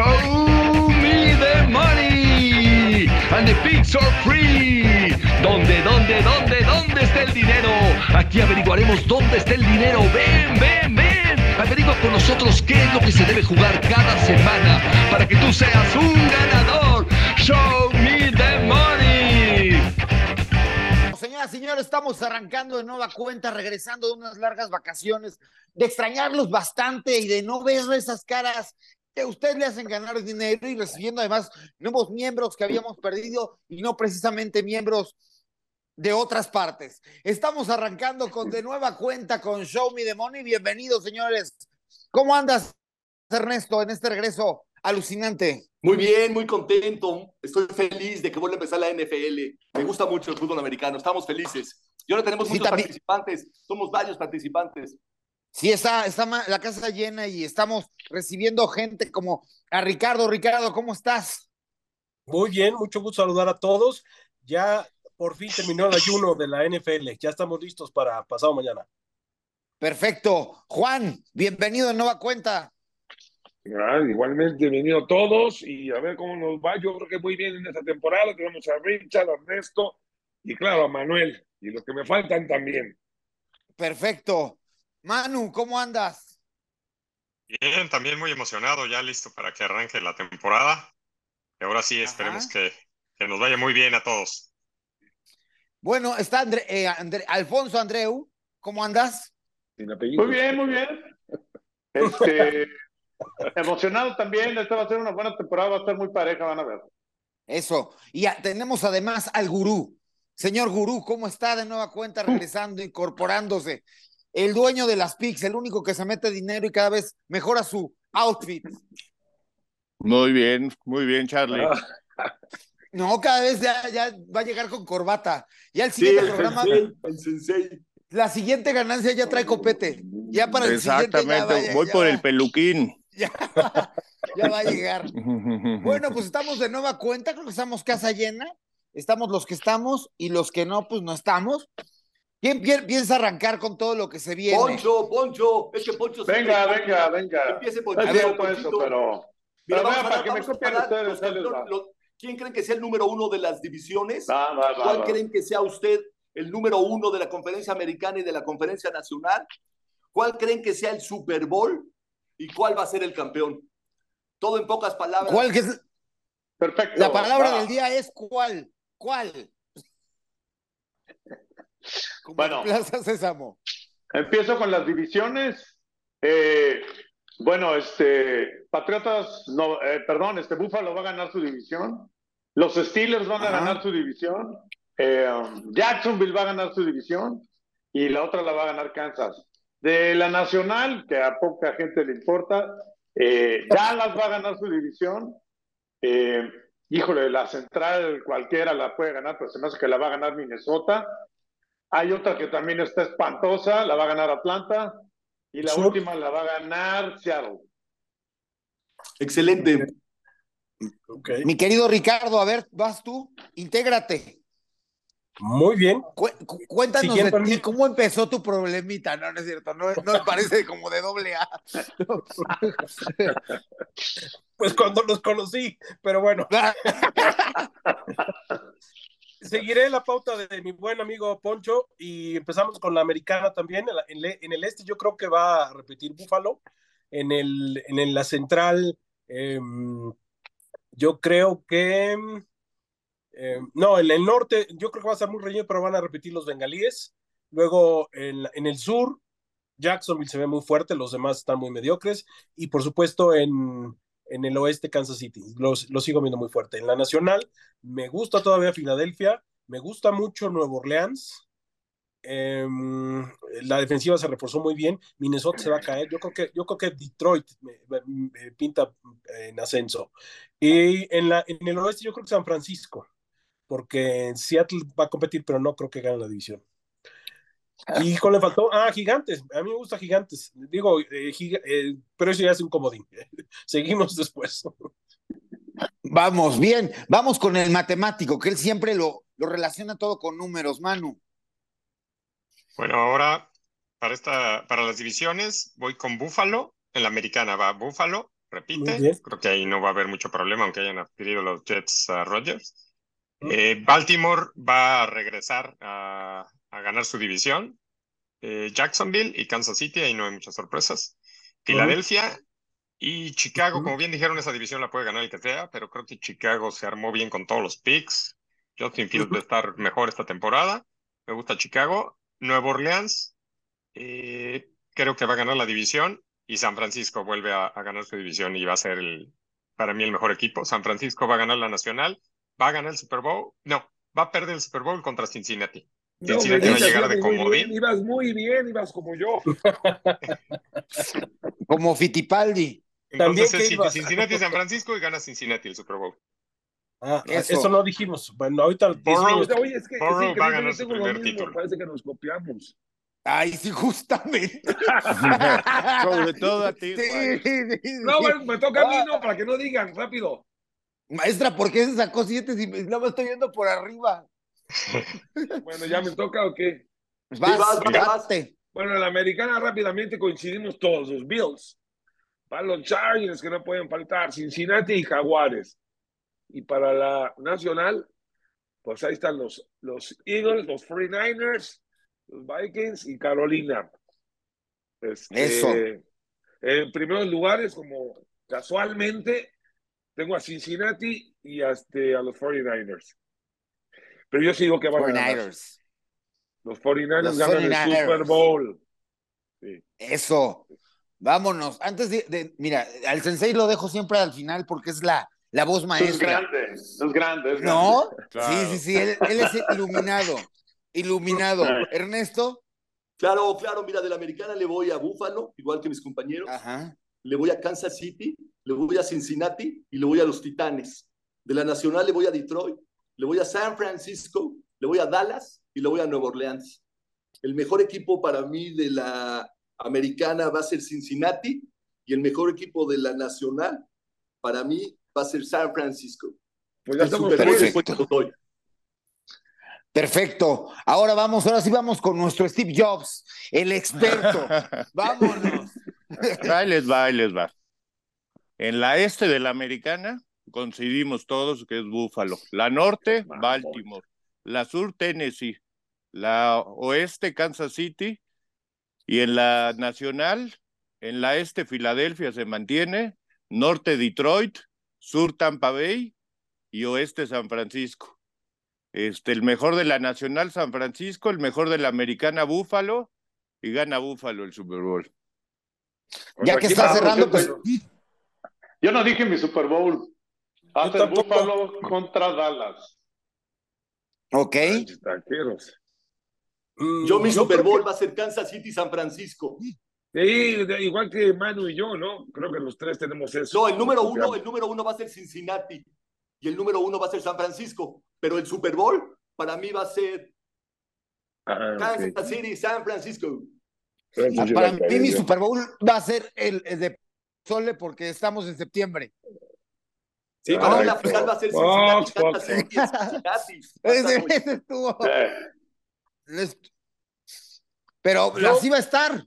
Show me the money and the pigs are free. ¿Dónde, dónde, dónde, dónde está el dinero? Aquí averiguaremos dónde está el dinero. Ven, ven, ven. Averigua con nosotros qué es lo que se debe jugar cada semana para que tú seas un ganador. Show me the money. Señoras y señores, estamos arrancando de nueva cuenta, regresando de unas largas vacaciones, de extrañarlos bastante y de no ver esas caras que a ustedes le hacen ganar dinero y recibiendo además nuevos miembros que habíamos perdido y no precisamente miembros de otras partes. Estamos arrancando con de nueva cuenta con Show Me the Money. Bienvenidos, señores. ¿Cómo andas, Ernesto, en este regreso alucinante? Muy bien, muy contento. Estoy feliz de que vuelva a empezar la NFL. Me gusta mucho el fútbol americano. Estamos felices. Y ahora tenemos Sí, muchos también. participantes. Somos varios participantes. Sí, está, está la casa llena y estamos recibiendo gente como a Ricardo. Ricardo, ¿cómo estás? Muy bien, mucho gusto saludar a todos. Ya por fin terminó el ayuno de la NFL. Ya estamos listos para pasado mañana. Perfecto. Juan, bienvenido de nueva cuenta. Ah, igualmente, bienvenido todos y a ver cómo nos va. Yo creo que muy bien en esta temporada. Tenemos a Richard, a Ernesto y claro, a Manuel y los que me faltan también. Perfecto. Manu, ¿cómo andas? Bien, también muy emocionado, ya listo para que arranque la temporada. Y ahora sí, esperemos que, que nos vaya muy bien a todos. Bueno, está André, eh, André- Alfonso Andreu, ¿cómo andas? Sin apellido. Muy bien, muy bien. Este, emocionado también. Esta va a ser una buena temporada, va a estar muy pareja, van a ver. Eso. Y a- tenemos además al gurú. Señor gurú, ¿cómo está de nueva cuenta regresando, incorporándose? El dueño de las PICs, el único que se mete dinero y cada vez mejora su outfit. Muy bien, muy bien, Charlie. Ah, No, cada vez ya, ya va a llegar con corbata. Ya el Sí, siguiente el programa, sensei, el sensei. la siguiente ganancia ya trae copete. Ya para el siguiente ya Exactamente, vaya- voy ya por va- el peluquín. Ya, ya va a llegar. Bueno, pues estamos de nueva cuenta, creo que estamos casa llena. Estamos los que estamos y los que no, pues no estamos. ¿Quién pi- piensa arrancar con todo lo que se viene? Poncho, Poncho. Es que Poncho Venga, siempre- venga, venga. Empiece No Ponchito. es cierto eso, pero. Mira, pero vamos vea, a para que me copien ustedes, los los- ¿Quién creen que sea el número uno de las divisiones? Va, va, va, ¿Cuál va. creen que sea usted el número uno de la conferencia americana y de la conferencia nacional? ¿Cuál creen que sea el Super Bowl? ¿Y cuál va a ser el campeón? Todo en pocas palabras. ¿Cuál que es? Perfecto. La palabra va. del día es ¿cuál? ¿Cuál? Como Bueno. en Plaza Sésamo. Empiezo con las divisiones. Eh, bueno, este, Patriotas, no, eh, perdón, este Buffalo va a ganar su división. Los Steelers van a ganar su división. Eh, Jacksonville va a ganar su división. Y la otra la va a ganar Kansas. De la Nacional, que a poca gente le importa, Dallas va a ganar su división. Híjole, la Central cualquiera la puede ganar, pero se me hace que la va a ganar Minnesota. Hay otra que también está espantosa, la va a ganar Atlanta. Y la Sur. última la va a ganar Seattle. Excelente. Mi querido Ricardo, a ver, vas tú, intégrate. Muy bien. Cu- cu- cuéntanos de ti, cómo empezó tu problemita. No, no es cierto, no, no me parece como de doble A. Pues cuando los conocí, pero bueno, seguiré la pauta de mi buen amigo Poncho y empezamos con la americana también. En, el este yo creo que va a repetir Búfalo. En, el, en la central em, yo creo que... em, no, en el norte yo creo que va a estar muy reñido, pero van a repetir los bengalíes. Luego en, en el sur, Jacksonville se ve muy fuerte, los demás están muy mediocres. Y por supuesto en, en el oeste Kansas City. Los, sigo viendo muy fuerte. En la nacional, me gusta todavía Filadelfia, me gusta mucho Nueva Orleans. Em, la defensiva se reforzó muy bien. Minnesota se va a caer. Yo creo que, yo creo que Detroit me pinta en ascenso. Y en, la, en el oeste, yo creo que San Francisco, porque Seattle va a competir, pero no creo que gane la división. Y con le faltó, ah, gigantes. A mí me gusta gigantes. Digo, eh, giga- eh, pero eso ya es un comodín. Seguimos después. Vamos, bien, vamos con el matemático, que él siempre lo, lo relaciona todo con números, Manu. Bueno, ahora para esta, para las divisiones, voy con Buffalo. En la americana va Buffalo, repite. Creo que ahí no va a haber mucho problema, aunque hayan adquirido los Jets a Rodgers. Eh, Baltimore va a regresar a, a ganar su división. Eh, Jacksonville y Kansas City, ahí no hay muchas sorpresas. Filadelfia y Chicago, como bien dijeron, esa división la puede ganar el que sea, pero creo que Chicago se armó bien con todos los picks. Justin Fields va a estar mejor esta temporada. Me gusta Chicago. Nueva Orleans, eh, creo que va a ganar la división y San Francisco vuelve a, ganar su división y va a ser el, para mí el mejor equipo. San Francisco va a ganar la nacional, va a ganar el Super Bowl, no, va a perder el Super Bowl contra Cincinnati. Cincinnati va a llegar de comodín. ibas muy bien, ibas como yo. como Fittipaldi. Entonces es Cincinnati San Francisco y gana Cincinnati el Super Bowl. Ah, eso. no dijimos. Bueno, ahorita. Oye, es que, va a ganar su primer título. Parece que nos copiamos. Ay, sí, justamente. Sobre todo a ti. no, me toca a mí, no, para que no digan, rápido. Maestra, ¿por qué se sacó siete si no me estoy viendo por arriba? Bueno, ¿ya me toca o qué? Vas, vas, Bueno, en la americana rápidamente coincidimos todos, los Bills. Para los Chargers que no pueden faltar, Cincinnati y Jaguares. Y para la nacional, pues ahí están los, los Eagles, los 49ers, los Vikings y Carolina. Este, Eso. En primeros lugares, como casualmente, tengo a Cincinnati y a, este, a los 49ers. Pero yo sigo que van a ganar. Los 49ers ganan el Super Bowl. Eso. Vámonos. Antes de, Mira, al Sensei lo dejo siempre al final porque es la, la voz maestra. Es grande, es grande. ¿No? Sí, sí, sí. Él, él es iluminado. Iluminado. Ernesto. Claro, claro, mira, de la americana le voy a Buffalo, igual que mis compañeros. Ajá. Le voy a Kansas City, le voy a Cincinnati y le voy a los Titanes. De la nacional le voy a Detroit, le voy a San Francisco, le voy a Dallas y le voy a Nueva Orleans. El mejor equipo para mí de la americana va a ser Cincinnati y el mejor equipo de la nacional para mí va a ser San Francisco. Pues perfecto. Perfecto. Ahora vamos, ahora sí vamos con nuestro Steve Jobs, el experto. Vámonos. Ahí les va, ahí les va. En la este de la americana coincidimos todos que es Búfalo. La norte, Baltimore. La sur, Tennessee. La oeste, Kansas City. Y en la nacional, en la este, Filadelfia se mantiene. Norte, Detroit. Sur, Tampa Bay. Y oeste, San Francisco. Este, el mejor de la Nacional San Francisco, el mejor de la Americana Búfalo y gana Búfalo el Super Bowl. Ya que está cerrando, pues. Yo no dije mi Super Bowl. Hace Búfalo contra Dallas. Ok. Mm, yo mi Super Bowl va a ser Kansas City San Francisco. Sí, igual que Manu y yo, ¿no? Creo que los tres tenemos eso. No, el número uno, el número uno va a ser Cincinnati y el número uno va a ser San Francisco. Pero el Super Bowl para mí va a ser ah, Kansas City, San Francisco. Ah, para mí mi Super Bowl va a ser el, de Sole porque estamos en septiembre. Sí, para mí la final va a ser Cincinnati, Ese, estuvo. Pero así va a estar.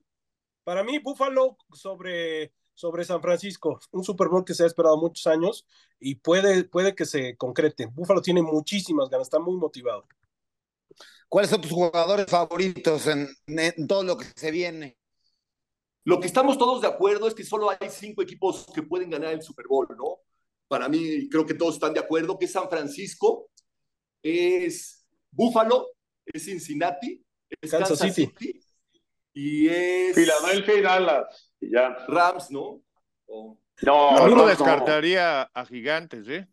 Para mí, Buffalo sobre sobre San Francisco, un Super Bowl que se ha esperado muchos años y puede, puede que se concrete. Búfalo tiene muchísimas ganas, está muy motivado. ¿Cuáles son tus jugadores favoritos en, todo lo que se viene? Lo que estamos todos de acuerdo es que solo hay cinco equipos que pueden ganar el Super Bowl, ¿no? Para mí, creo que todos están de acuerdo que es San Francisco, es Búfalo, es Cincinnati, es Kansas, City. y es Filadelfia y Dallas. Rams, ¿no? No, no, descartaría a gigantes, ¿eh?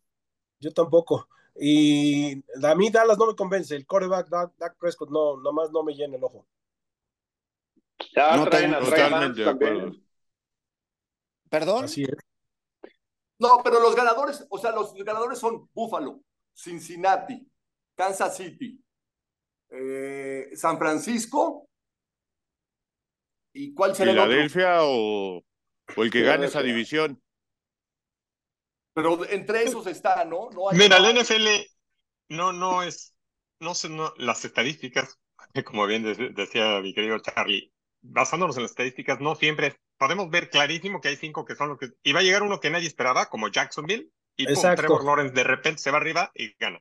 Yo tampoco. Y a mí Dallas no me convence. El coreback Dak, Prescott no, nomás no me llena el ojo. Ya no traen totalmente de acuerdo. ¿Perdón? Así es. No, pero los ganadores, o sea, los ganadores son Buffalo, Cincinnati, Kansas City, eh, San Francisco ¿Y cuál será ¿Filadelfia el o, o, el que gane esa división? Pero entre esos está, ¿no? no Mira, el NFL no, no es, no sé, no, las estadísticas, como bien decía mi querido Charlie, basándonos en las estadísticas, no siempre es podemos ver clarísimo que hay cinco que son los que... Y va a llegar uno que nadie esperaba, como Jacksonville, y pum. Trevor Lawrence de repente se va arriba y gana.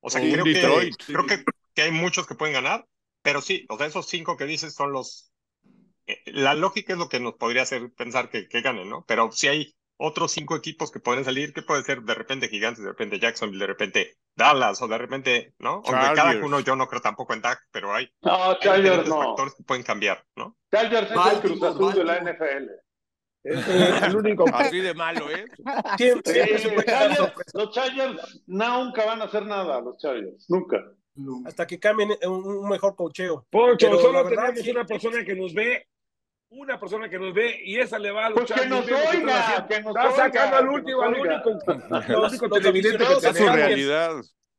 O sea, un creo, que, creo que, que hay muchos que pueden ganar, pero sí, o sea, esos cinco que dices son los... eh, La lógica es lo que nos podría hacer pensar que, que ganen, ¿no? Pero si hay otros cinco equipos que pueden salir, que puede ser de repente Gigantes, de repente Jacksonville, de repente Dallas, o de repente, ¿no? Aunque cada uno yo no creo tampoco en Dak, pero hay, No, hay Chargers no. factores que pueden cambiar, ¿no? Chargers es el Baltimore, Cruz Azul de la. NFL. Es el único. Así de malo, ¿eh? Siempre, siempre Chargers- los Chargers nunca van a hacer nada, los Chargers. Nunca. hasta que cambien un, un mejor cocheo. Poncho, solo tenemos una persona que nos ve, una persona que nos ve, y esa le va a Pues luchar. que nos oiga, que nos Está oiga, sacando al último, al único, único televidente que su tenemos. Chargers. realidad.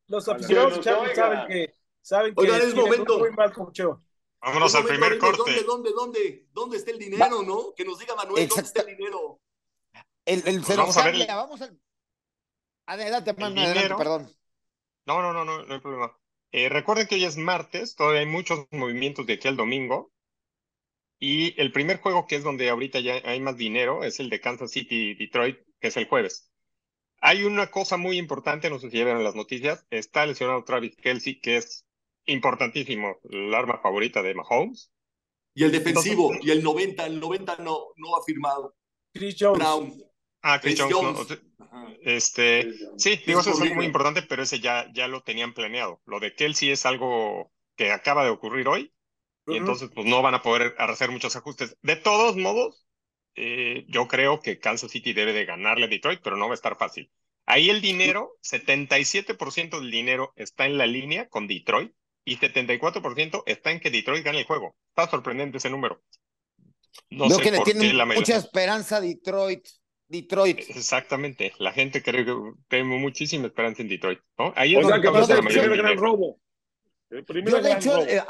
Los aficionados saben que saben que Oigan, es momento. muy mal cocheo. Vámonos al primer corte. ¿Dónde, dónde, dónde? ¿Dónde está el dinero, no? Que nos diga Manuel, ¿dónde está el dinero? El, el, Pues vamos a ver vamos al... Adelante, mano, adelante, dinero. perdón. No, no, no, no, no hay problema. Eh, recuerden que hoy es martes, todavía hay muchos movimientos de aquí al domingo. Y el primer juego, que es donde ahorita ya hay más dinero, es el de Kansas City Detroit, que es el jueves. Hay una cosa muy importante, no sé si ya vieron las noticias, está lesionado Travis Kelsey, que es importantísimo, el arma favorita de Mahomes. Y el defensivo, Entonces- y el 90, el 90 no, no ha firmado. Chris Jones. Brown. Ah, Chris Chris Jones. Este, sí, digo, eso es algo muy importante, pero ese ya, ya lo tenían planeado. Lo de Kelsey es algo que acaba de ocurrir hoy, y entonces pues no van a poder hacer muchos ajustes. De todos modos, eh, yo creo que Kansas City debe de ganarle a Detroit, pero no va a estar fácil. Ahí el dinero, 77% del dinero está en la línea con Detroit y 74% está en que Detroit gane el juego. Está sorprendente ese número. No Veo sé que le tienen la mayoría- mucha esperanza a Detroit. Detroit. Exactamente, la gente creo que tengo muchísima esperanza en Detroit, ¿no? Ahí es O sea donde que va a ser el primer gran robo. El primer Yo, de hecho, robo. eh,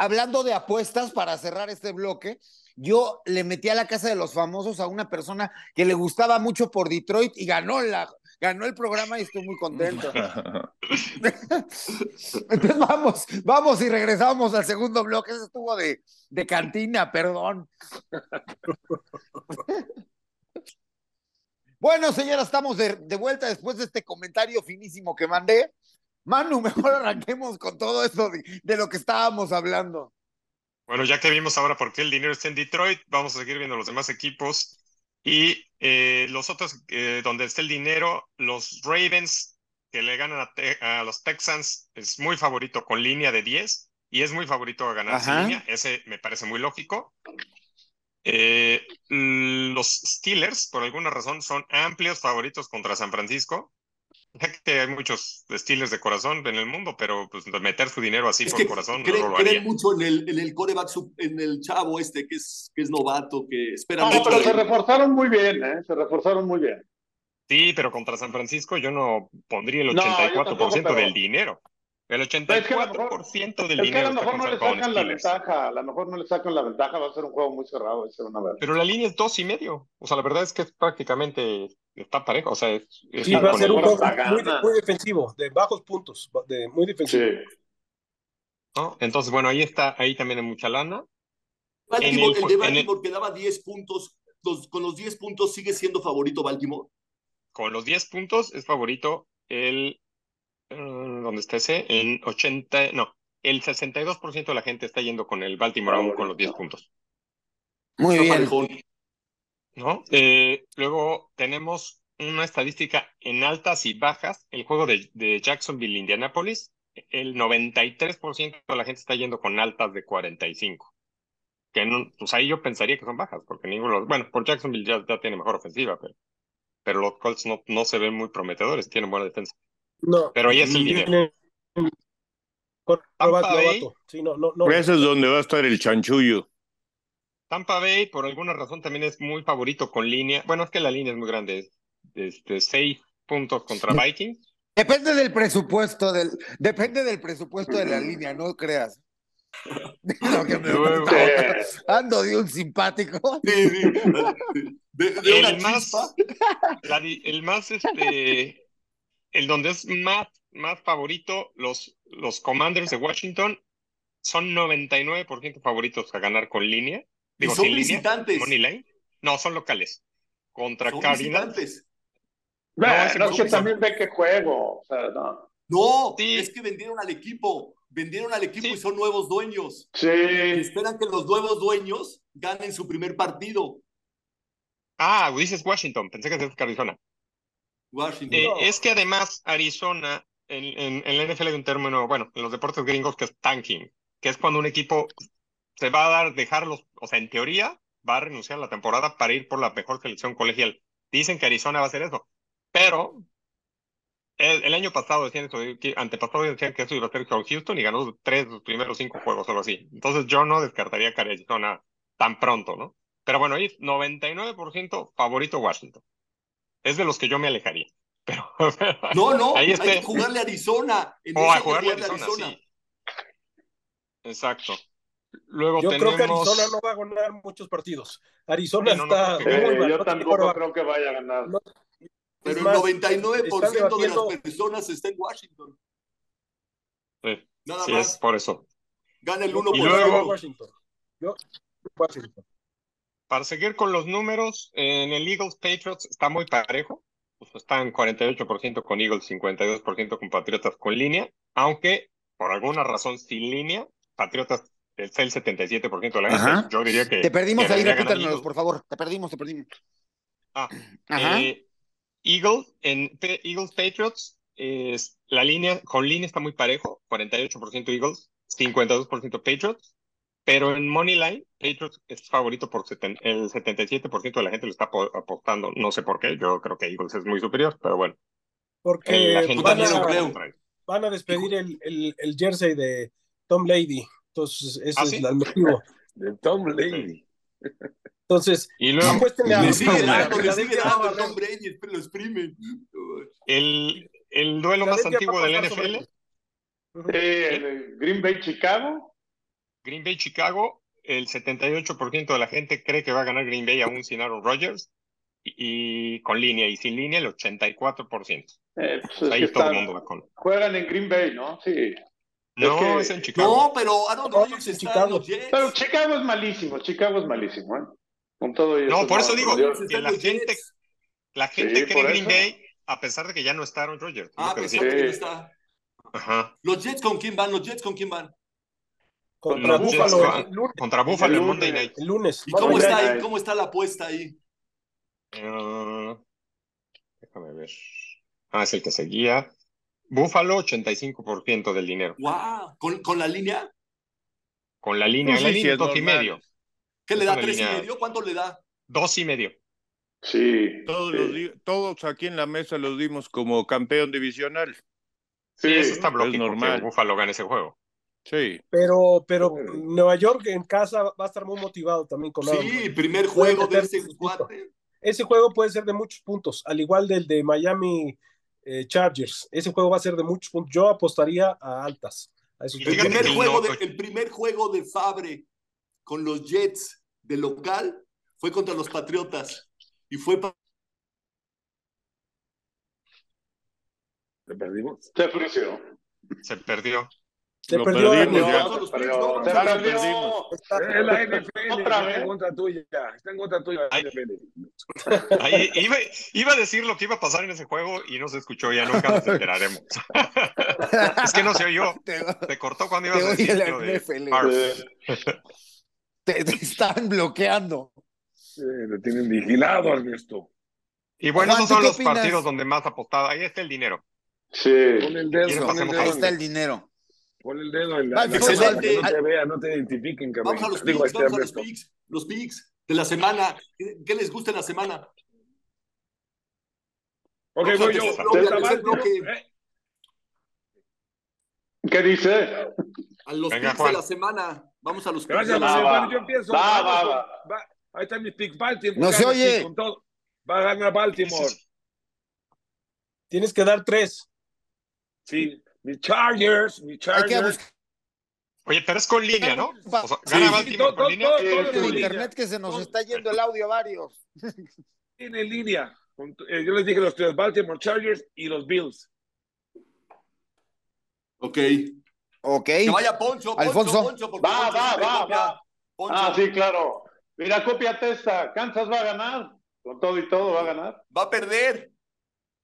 hablando de apuestas, para cerrar este bloque, yo le metí a la casa de los famosos a una persona que le gustaba mucho por Detroit y ganó la, ganó el programa y estoy muy contento. Entonces vamos, vamos y regresamos al segundo bloque. Ese estuvo de, de cantina, perdón. Bueno, señora, estamos de, de vuelta después de este comentario finísimo que mandé. Manu, mejor arranquemos con todo esto de, de lo que estábamos hablando. Bueno, ya que vimos ahora por qué el dinero está en Detroit, vamos a seguir viendo los demás equipos. Y eh, los otros, eh, donde está el dinero, los Ravens, que le ganan a, los Texans, es muy favorito con línea de 10 y es muy favorito a ganar Ajá. línea. Ese me parece muy lógico. Eh, los Steelers, por alguna razón, son amplios favoritos contra San Francisco. Ya que hay muchos Steelers de corazón en el mundo, pero pues meter su dinero así Es por que corazón creen, no lo haría. creen mucho en el, en el coreback, sub- en el chavo este que es, que es novato, que espera No, mucho. pero de se reforzaron muy bien, ¿eh? Se reforzaron muy bien. Sí, pero contra San Francisco yo no pondría el No, yo 84% tampoco, pero- del dinero. El es que mejor- 84% del Es que a dinero lo mejor no le sacan la Steelers. ventaja, a lo mejor no le sacan la ventaja, va a ser un juego muy cerrado, ese van a ver. Pero la línea es dos y medio. O sea, la verdad es que es prácticamente está parejo. O sea, es, es Sí, va a ser un juego muy, defensivo, de bajos puntos, de, muy defensivo. Sí. ¿no? Entonces, bueno, ahí está, ahí también hay mucha lana. Baltimore, en el- el, de en el- Baltimore que daba 10 puntos, los- con los 10 puntos sigue siendo favorito Baltimore. Con los 10 puntos es favorito el. Eh, ¿Dónde está ese? En 80. No, el 62% de la gente está yendo con el Baltimore aún con los 10 puntos. Muy bien. ¿no? Eh, luego tenemos una estadística en altas y bajas. El juego de, de Jacksonville, Indianapolis, el 93% de la gente está yendo con altas de 45. Que no, pues ahí yo pensaría que son bajas, porque ninguno, bueno, por Jacksonville ya, ya tiene mejor ofensiva, pero, pero los Colts no, no se ven muy prometedores, tienen buena defensa. No. Pero ahí es el quarterback Tampa Bay. novato. Sí, no, no, no. Ese es donde va a estar el chanchullo. Tampa Bay, por alguna razón, también es muy favorito con línea. Bueno, es que la línea es muy grande, este, seis puntos contra Vikings. Depende del presupuesto del, depende del presupuesto de la línea, no creas. Lo que me- Luego- ando de un simpático. Sí, sí. De, de una el más, la el más, este, el donde es más, más favorito, los, los Commanders de Washington son 99% favoritos a ganar con línea. Y son sin línea, visitantes. money line. No, son locales. Contra Son Cardinals. visitantes. No, es que es- también ve que juego. O sea, no. No, Sí. es que vendieron al equipo. Vendieron al equipo Sí. y son nuevos dueños. Sí. Esperan que los nuevos dueños ganen su primer partido. Ah, dices Washington, pensé que decías Arizona. Washington. Eh, No. Es que además Arizona, en, en, en la NFL hay un término, bueno, en los deportes gringos que es tanking, que es cuando un equipo se va a dar, dejarlos, o sea, en teoría va a renunciar a la temporada para ir por la mejor selección colegial. Dicen que Arizona va a hacer eso, pero el, el año pasado decían eso, antepasado decían que eso iba a ser con Houston y ganó tres de los primeros cinco juegos, solo así. Entonces yo no descartaría que Arizona tan pronto, ¿no? Pero bueno, ahí 99% favorito Washington. Es de los que yo me alejaría. Pero No, no, Ahí hay que jugarle a Arizona. En O a jugarle a Arizona, sí. Exacto. Luego Yo tenemos... creo que Arizona no va a ganar muchos partidos. Arizona no, no está creo que- muy Eh, mal. yo no tampoco creo que vaya a ganar. No, Pero es el más, 99% están de las personas está en Washington. Sí, Nada sí, más. es por eso. Gana el Yo 1%. Y luego- Washington. Yo Washington. Para seguir con los números, en el Eagles Patriots está muy parejo. Pues están 48% con Eagles, 52% con Patriotas con línea, aunque por alguna razón sin línea, Patriotas es el 77% de la gente. Yo diría que Te perdimos que ahí, repítanos, por favor. Te perdimos, te perdimos. Ah, Ajá. Eh, Eagles, en Eagles Patriots, es, la línea, con línea está muy parejo, 48% Eagles, 52% Patriots, pero en Moneyline, Patriots es favorito por seten- el 77% de la gente lo está apo- apostando, no sé por qué, yo creo que Eagles es muy superior, pero bueno. Porque Eh, la gente van, a, creo. van a despedir el, el, el jersey de Tom Lady. Entonces, ese ¿Ah, es sí? el motivo. De Tom Lady. Entonces, Y luego, apuéstenle a Le dando, le. Tom Brady, lo exprime. el, el duelo más antiguo del NFL. Sí, el Green Bay Chicago. Green Bay Chicago, el 78% de la gente cree que va a ganar Green Bay aún sin Aaron Rodgers, y, y con línea y sin línea el 84%. Eh, pues es Ahí todo el mundo va con. Juegan en Green Bay, ¿no? Sí. No, que- es en Chicago. No, pero Aaron No, Rodgers en Chicago. en los Jets. Pero Chicago es malísimo, Chicago es malísimo, ¿eh? Con todo y No, por eso digo, que la gente, la gente Sí, cree Green eso. Bay a pesar de que ya no está Aaron Rodgers. es Ah, que pensaba decía. que no está. Ajá. ¿Los Jets con quién van? ¿Los Jets con quién van? Contra van el lunes. contra Buffalo en el Monday lunes. Night. El lunes. ¿Y cómo está ahí? ¿Cómo está la apuesta ahí? Eh, déjame ver. Ah, es el que seguía. Buffalo, 85% del dinero. ¡Wow! ¿Con, con la línea? Con la línea, la sí, línea dos y medio. ¿Qué le da? ¿Tres y línea- medio? ¿Cuánto le da? Dos y medio. Sí. Todos, sí. los di- todos aquí en la mesa los dimos como campeón divisional. Sí, Sí, eso está es lógico normal. que Buffalo gane ese juego. Sí. Pero, pero. Nueva York en casa va a estar muy motivado también con Sí, primer juego de ese cuate. Ese juego puede ser de muchos puntos, al igual del de Miami eh, Chargers. Ese juego va a ser de muchos puntos. Yo apostaría a altas. A esos Y El primer, juego de, el primer juego de Fabre con los Jets de local fue contra los Patriotas. Y fue pa- ¿Le perdimos? Se frició. Se perdió. Se Lo perdió perdimos ya. La NFL. Otra está en contra tuya. Está en contra tuya. NFL. Ahí, iba, iba a decir lo que iba a pasar en ese juego y no se escuchó, ya nunca nos enteraremos. es que no se oyó. Te, cortó cuando te ibas a decir la NFL. Te- te están bloqueando. Sí, lo tienen vigilado, Ernesto. Y bueno, esos ¿tú son los opinas? partidos donde más apostado. Ahí está el dinero. Sí. Pon el dedo, ¿Quieren pon el pasemos dedo, Ahí está el dinero. Pon el dedo en la, cámara, que no te vean, no te identifiquen, cabrón. Vamos a los picks, este vamos a los picks, los picks de la semana. ¿Qué, les gusta en la semana? Ok, Vamos voy yo. Eh, ¿Qué dice? A los Venga, picks Juan. de la semana. Vamos a los picks Gracias, de la semana. Yo empiezo. Va, Vamos va, va. va. Ahí está mi pick. Baltimore. No se oye. con todo. Va a ganar Baltimore. Tienes que dar tres. Sí. Mi Chargers. Mi Chargers. Oye, pero es con línea, ¿no? O sea, gana Sí, Baltimore todo- con línea. todo- línea. internet que se nos está yendo el audio a varios. En línea. Eh, yo les dije los tres, Baltimore Chargers y los Bills. Ok. Ok. Que vaya Poncho, Poncho, Alfonso. Poncho, porque Va, Poncho va, va, copia. va. Poncho. Ah, sí, claro. Mira, cópiate esta. Kansas va a ganar. Con todo y todo va a ganar. Va a perder.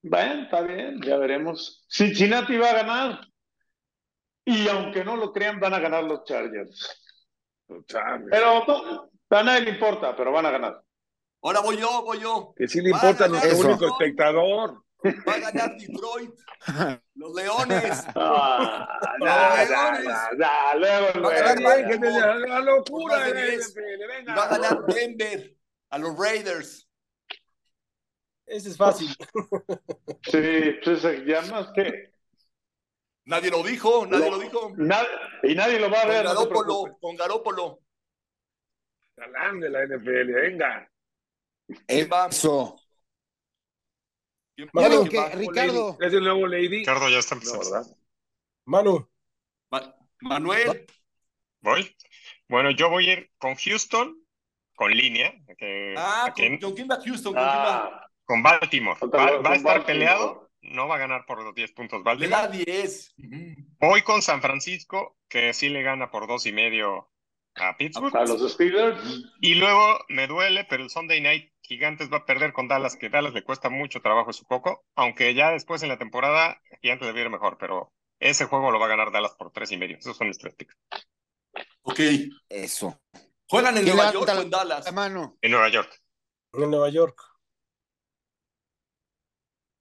Bueno, está bien, ya veremos. Cincinnati va a ganar. Y aunque no lo crean, van a ganar los Chargers. Los Chargers. Pero no, a nadie le importa, pero van a ganar. Ahora voy yo, voy yo. Que sí le Va importa a nuestro Eso. único espectador. Va a ganar Detroit. Los Leones. Ah, ya, ya, luego, Va a ganar la, locura Más de de la 10. NFL, Y venga. va a ganar Denver a los Raiders. Ese es fácil. Sí, pues ya más que. Nadie lo dijo, nadie lo dijo. Y nadie lo va a Con ver. no Garópolo, con Garópolo. Galán de la NFL, venga. ¿Quién va? Eso. ¿Quién va? veo ¿Quién que? Ricardo, Es el nuevo Lady. Ricardo ya está No, empezando. ¿verdad? Manu, Ma- Manuel. ¿Voy? Bueno, yo voy a ir con Houston, con línea, que, Ah, aquí- ¿con, ¿con quién va Houston? ¿Con quién va? Con Baltimore. Va, a estar Baltimore. peleado, no va a ganar por los 10 puntos Le Baltimore. da 10. Ujú. Voy con San Francisco, que sí le gana por dos y medio a Pittsburgh. a los Steelers. Y luego me duele, pero el Sunday Night Gigantes va a perder con Dallas, que Dallas le cuesta mucho trabajo su poco, aunque ya después en la temporada Gigantes debe ir mejor, pero ese juego lo va a ganar Dallas por tres y medio. Esos son mis tres picks. Ok. eso. ¿Juegan en ¿Quién Nueva York o en Dallas? La mano. En Nueva York. en Nueva York.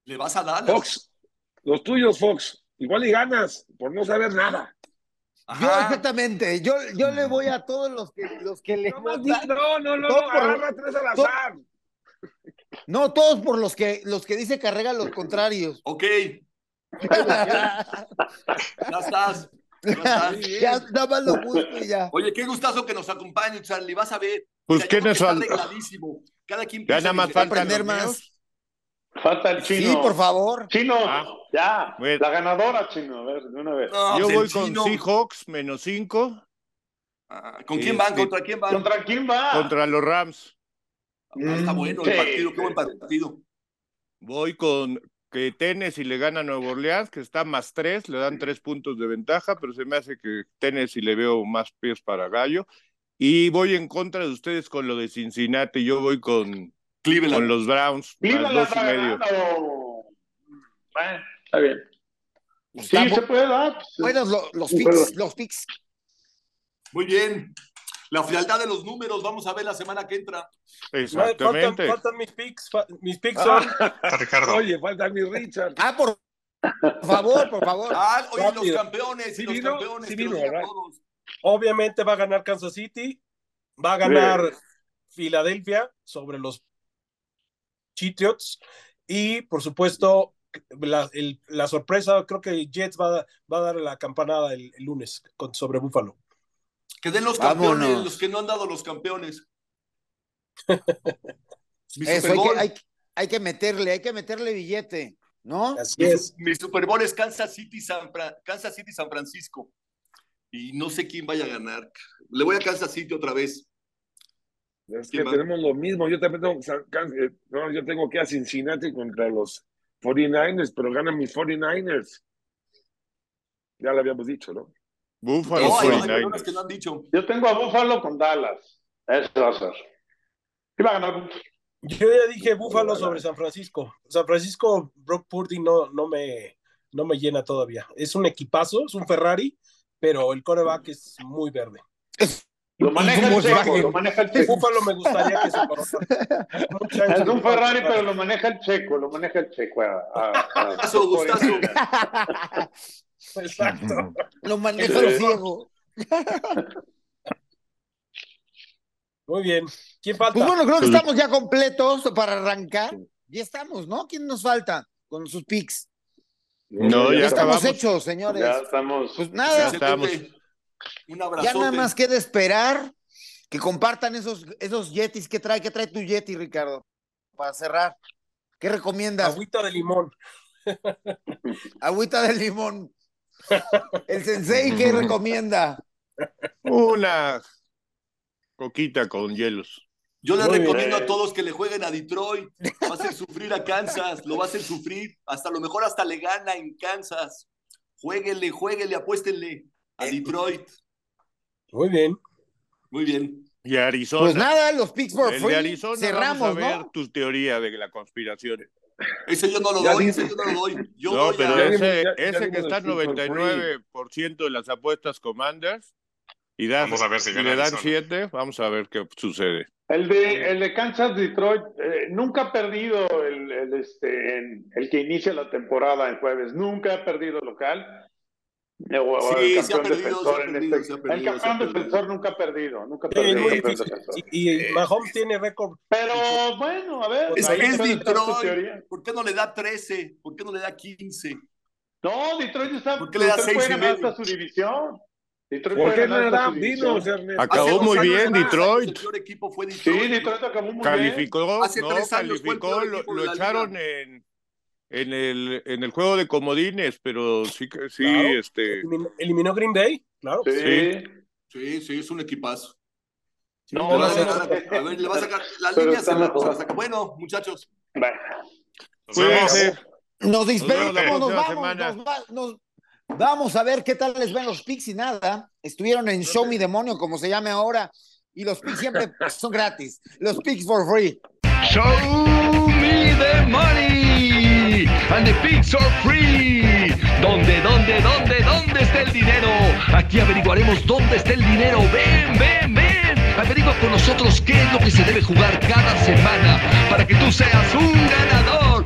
¿Le vas a Dallas? Fox, los tuyos, Fox. Igual y ganas por no saber nada. Yo exactamente, yo, yo le voy a todos los que los que le No, no, no, no, agarra tres al azar. No, todos por los que los que dice Carrega los contrarios. Ok, ya estás. Ya estás. ya nada más lo busco y ya. Oye, qué gustazo que nos acompañe, Charlie. Vas a ver. Pues, Mira, yo ¿quién creo es que está falta? arregladísimo. Cada quien Ya piensa nada más los más. Falta el chino. Sí, por favor. Chino, Ah. ya. Bueno. La ganadora, chino. A ver, de una vez. No, Yo pues, voy con chino. Seahawks menos 5 Ah, ¿Con quién van? Este- ¿Contra quién van? ¿Contra quién va? contra los Rams. Ah, está bueno el Sí. partido, qué buen partido. Voy con que Tennessee le gana a Nueva Orleans, que está más 3, le dan 3 puntos de ventaja, pero se me hace que Tennessee le veo más pies para Gallo. Y voy en contra de ustedes con lo de Cincinnati. Yo voy con, Cleveland. con los Browns, Cleveland dos y va medio. ganando. Bueno, está bien. Sí, Está se puede dar. Buenos lo- los Sí, picks, los picks. Muy bien. La frialdad de los números, vamos a ver la semana que entra. Faltan, Exactamente. faltan mis picks. mis picks son Está Ricardo. Oye, falta mi Richard. Ah, por favor, por favor. Ah, oye, los campeones, Sí los vino, campeones, sí vino, todos. Obviamente va a ganar Kansas City, va a ganar Filadelfia sobre los Patriots y por supuesto la, el- la sorpresa, creo que Jets va, a- va a dar la campanada el, el lunes con- sobre Buffalo. Que den los Vámonos. campeones, los que no han dado los campeones. Eso, hay que, hay que meterle, hay que meterle billete, ¿no? Así mi, es. mi Super Bowl es Kansas City, San Fra- Kansas City, San Francisco. Y no sé quién vaya a ganar. Le voy a Kansas City otra vez. Es que tenemos lo mismo. Yo también tengo, eh, no, yo tengo que ir a Cincinnati contra los 49ers, pero ganan mis 49ers. Ya lo habíamos dicho, ¿no? Buffalo No, hay, hay 49ers. personas que no han dicho. Yo tengo a Buffalo con Dallas. Eso va a ser. ¿Qué va a ganar? Yo ya dije Buffalo sobre San Francisco. San Francisco, Brock Purdy no, no, me, no me llena todavía. Es un equipazo, es un Ferrari, pero el coreback es muy verde. Lo maneja ¿Cómo el checo, lo maneja el checo. Buffalo me gustaría que se conozca. Mucha Es un Ferrari, pero lo maneja el checo, lo maneja el checo. a- a- a- Gustazo, gustazo. Exacto. Lo maneja el ciego. Muy bien. ¿Quién falta? Pues bueno, creo que estamos ya completos para arrancar. Ya estamos, ¿no? ¿Quién nos falta con sus picks? No, Ya, ya estamos acabamos. hechos, señores. Ya estamos. Pues nada, estamos. Un ya abrazo. nada más queda esperar que compartan esos, esos yetis. ¿Qué trae? ¿Qué trae tu yeti, Ricardo? Para cerrar. ¿Qué recomiendas? Agüita de limón. Agüita de limón. El sensei, ¿qué recomienda? Una coquita con hielos. Yo les Muy recomiendo bien. a todos que le jueguen a Detroit. Va a hacer sufrir a Kansas, lo va a hacer sufrir. Hasta a lo mejor hasta le gana en Kansas. Jueguenle, jueguenle, apuéstenle a Detroit. Muy bien. Muy bien. Y Arizona. Pues nada, los el free. de Arizona, Cerramos, vamos a ver ¿no? tu teoría de la conspiración. Ese yo no lo Ya doy, dice. ese yo no lo doy. Yo No, voy pero a... Ese, ya- ya ese que está el pick for free. 99% de las apuestas Commanders y, da- Vamos a ver si le dan Arizona. 7, vamos a ver qué sucede. El de, el de Kansas Detroit eh, nunca ha perdido el, el, este, en- el que inicia la temporada en jueves, nunca ha perdido local. Sí, el se ha campeón perdido, defensor se ha en perdido, este- se ha perdido, El campeón perdido. defensor nunca ha perdido, nunca ha perdido. muy el campeón difícil. defensor. Y, y Mahomes tiene récord. Pero bueno, a ver. Es que es Detroit. ¿Por qué no le da 13? ¿Por qué no le da 15? No, Detroit está. ¿Por qué le da Detroit seis puede y ganar medio? hasta su división. Detroit ¿Por qué no hasta da? su división. Dinos, Ernesto. Acabó muy bien Detroit. El peor equipo fue Sí, Detroit. Detroit acabó muy bien. Calificó, no, calificó, lo, echaron en, en, el, en el juego de comodines, pero sí que sí, Claro. este, Eliminó, Green Bay, claro. Sí. Sí. Sí, sí, es un equipazo. No, Le va a sacar- ver, le va a sacar. La Pero línea está se la, mejor. se la saca. Bueno, muchachos, Bueno. Nos vemos. Cuídense. Nos Nos vemos despedimos, nos vamos, nos va- nos- vamos a ver qué tal les ven los picks y nada. Estuvieron en Show Me Demonio, como se llame ahora, y los picks siempre son gratis. Los picks for free. Show me the money and the pigs are free. ¿Dónde, dónde, dónde, dónde está el dinero? Aquí averiguaremos dónde está el dinero. Ven, ven, ven. Averigua con nosotros qué es lo que se debe jugar cada semana para que tú seas un ganador.